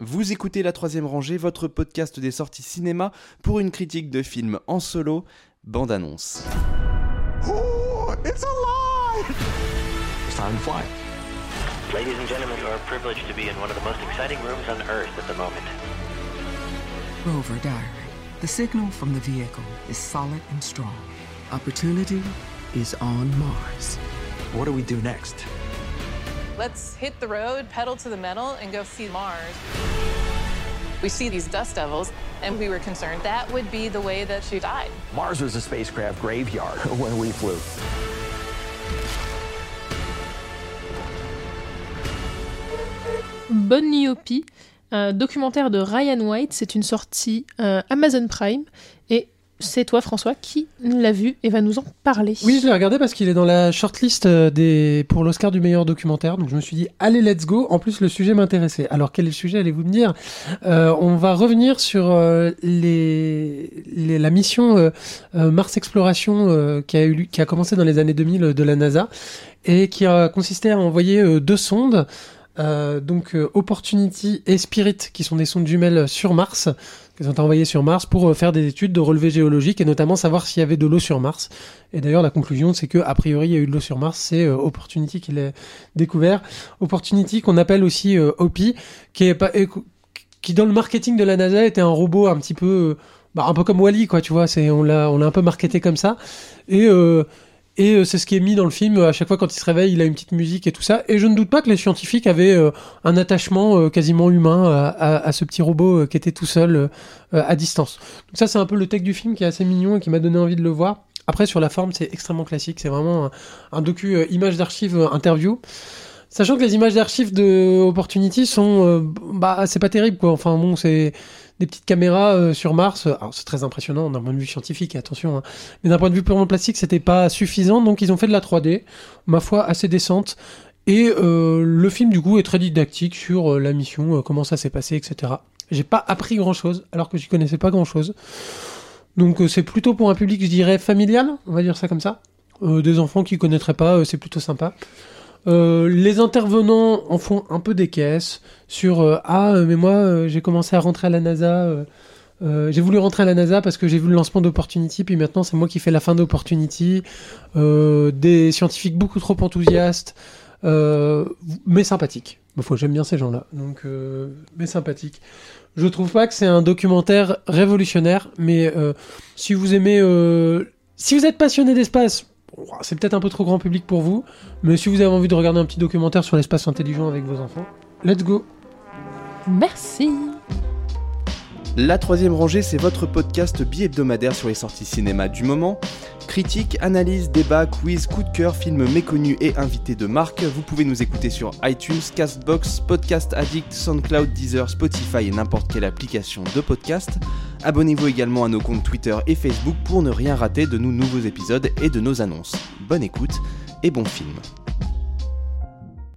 Vous écoutez La Troisième Rangée, votre podcast des sorties cinéma pour une critique de film en solo, bande-annonce. Oh, it's alive! It's time to fly. Ladies and gentlemen, you are privileged to be in one of the most exciting rooms on Earth at the moment. Rover Diary. The signal from the vehicle is solid and strong. Opportunity is on Mars. What do we do next? Let's hit the road, pedal to the metal, and go see Mars. We see these dust devils, and we were concerned that would be the way that she died. Mars was a spacecraft graveyard when we flew. Bonne Myopie, un documentaire de Ryan White, c'est une sortie euh, Amazon Prime et c'est toi François qui l'a vu et va nous en parler. Oui, je l'ai regardé parce qu'il est dans la shortlist euh, des... pour l'Oscar du meilleur documentaire. Donc je me suis dit, allez, let's go. En plus, le sujet m'intéressait. Alors quel est le sujet Allez-vous me dire? Euh, on va revenir sur euh, les... la mission Mars Exploration qui, a qui a commencé dans les années 2000 de la NASA et qui a consisté à envoyer deux sondes. Euh, donc euh, Opportunity et Spirit, qui sont des sondes jumelles sur Mars, qui sont envoyées sur Mars pour euh, faire des études de relevé géologique et notamment savoir s'il y avait de l'eau sur Mars. Et d'ailleurs, la conclusion, c'est que a priori, il y a eu de l'eau sur Mars. C'est euh, Opportunity qui l'a découvert. Opportunity qu'on appelle aussi OPI, qui est pas, qui dans le marketing de la NASA était un robot un petit peu, bah, un peu comme Wally, quoi. Tu vois, c'est on l'a, on l'a un peu marketé comme ça. Et et euh, c'est ce qui est mis dans le film. À chaque fois, quand il se réveille, il a une petite musique et tout ça. Et je ne doute pas que les scientifiques avaient euh, un attachement euh, quasiment humain à, à- à ce petit robot euh, qui était tout seul euh, euh, à distance. Donc ça, c'est un peu le tech du film qui est assez mignon et qui m'a donné envie de le voir. Après, sur la forme, c'est extrêmement classique. C'est vraiment un, docu euh, image d'archives euh, interview. Sachant que les images d'archives de Opportunity sont, euh, bah, c'est pas terrible quoi. Enfin bon, c'est des petites caméras euh, sur Mars. Alors c'est très impressionnant d'un point de vue scientifique, attention. hein. Mais d'un point de vue purement plastique, c'était pas suffisant. Donc ils ont fait de la 3D, ma foi assez décente. Et euh, le film du coup est très didactique sur la mission, comment ça s'est passé, etc. J'ai pas appris grand chose alors que j'y connaissais pas grand chose. Donc c'est plutôt pour un public, je dirais, familial, on va dire ça comme ça. Des enfants qui connaîtraient pas, c'est plutôt sympa. Euh, les intervenants en font un peu des caisses sur euh, ah euh, mais moi j'ai commencé à rentrer à la NASA j'ai voulu rentrer à la NASA parce que j'ai vu le lancement d'Opportunity puis maintenant c'est moi qui fais la fin d'Opportunity. Des scientifiques beaucoup trop enthousiastes mais sympathiques. J'aime bien ces gens-là donc mais sympathiques. Je trouve pas que c'est un documentaire révolutionnaire mais si vous aimez si vous êtes passionné d'espace c'est peut-être un peu trop grand public pour vous mais si vous avez envie de regarder un petit documentaire sur l'espace intelligent avec vos enfants, let's go Merci. La troisième rangée, c'est votre podcast bi-hebdomadaire sur les sorties cinéma du moment. Critique, analyse, débat, quiz, coup de cœur, films méconnus et invités de marque. Vous pouvez nous écouter sur iTunes, Castbox, Podcast Addict, SoundCloud, Deezer, Spotify et n'importe quelle application de podcast. Abonnez-vous également à nos comptes Twitter et Facebook pour ne rien rater de nos nouveaux épisodes et de nos annonces. Bonne écoute et bon film.